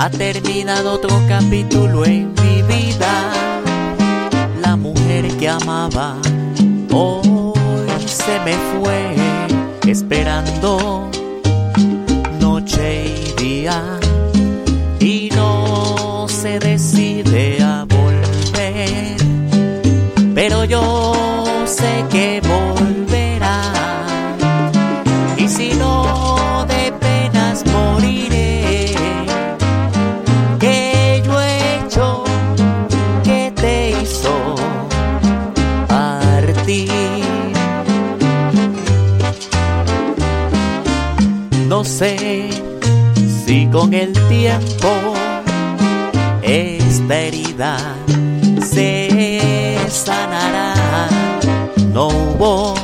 Ha terminado otro capítulo en mi vida. La mujer que amaba hoy se me fue esperando noche y día y no se decide a volver. Pero yo sé que No sé si con el tiempo esta herida se sanará. No hubo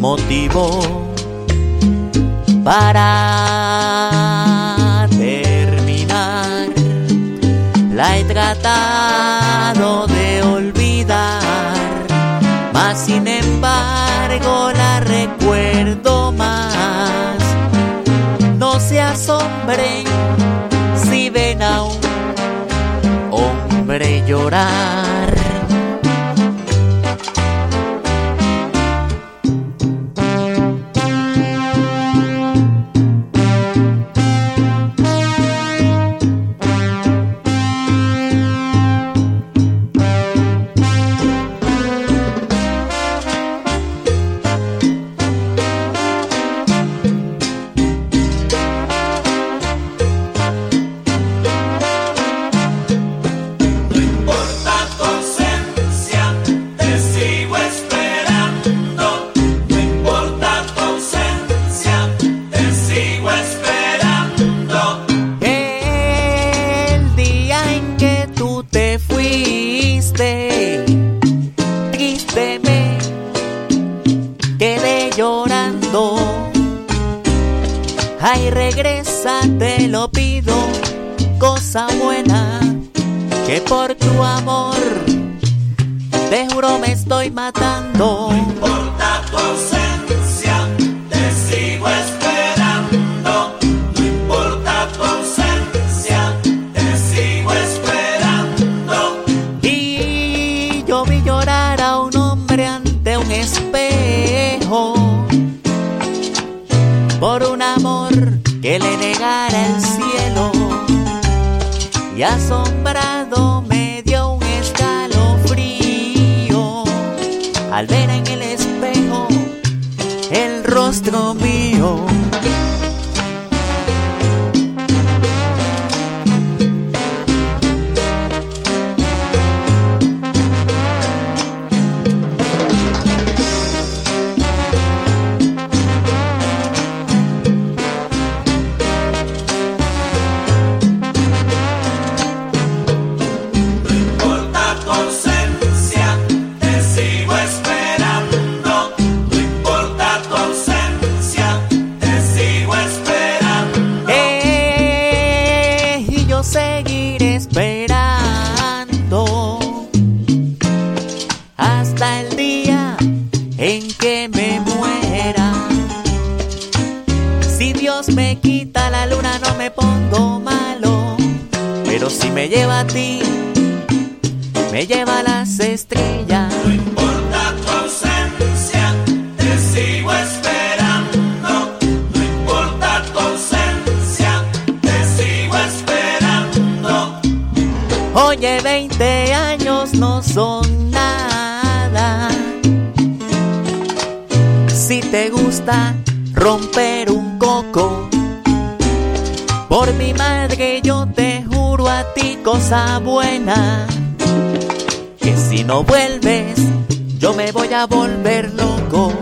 motivo para terminar. La he asombren si ven a un hombre llorar. Regresa, te lo pido, cosa buena, que por tu amor, te juro me estoy matando. No importa que le negara el cielo. Y asombrado me dio un escalofrío al ver en el espejo el rostro mío. Hasta el día en que me muera. Si Dios me quita la luna no me pongo malo, pero si me lleva a ti, me lleva a las estrellas. No importa tu ausencia, te sigo esperando. No importa tu ausencia, te sigo esperando. Oye, 20 años no son te gusta romper un coco, por mi madre yo te juro a ti cosa buena. Que si no vuelves, yo me voy a volver loco.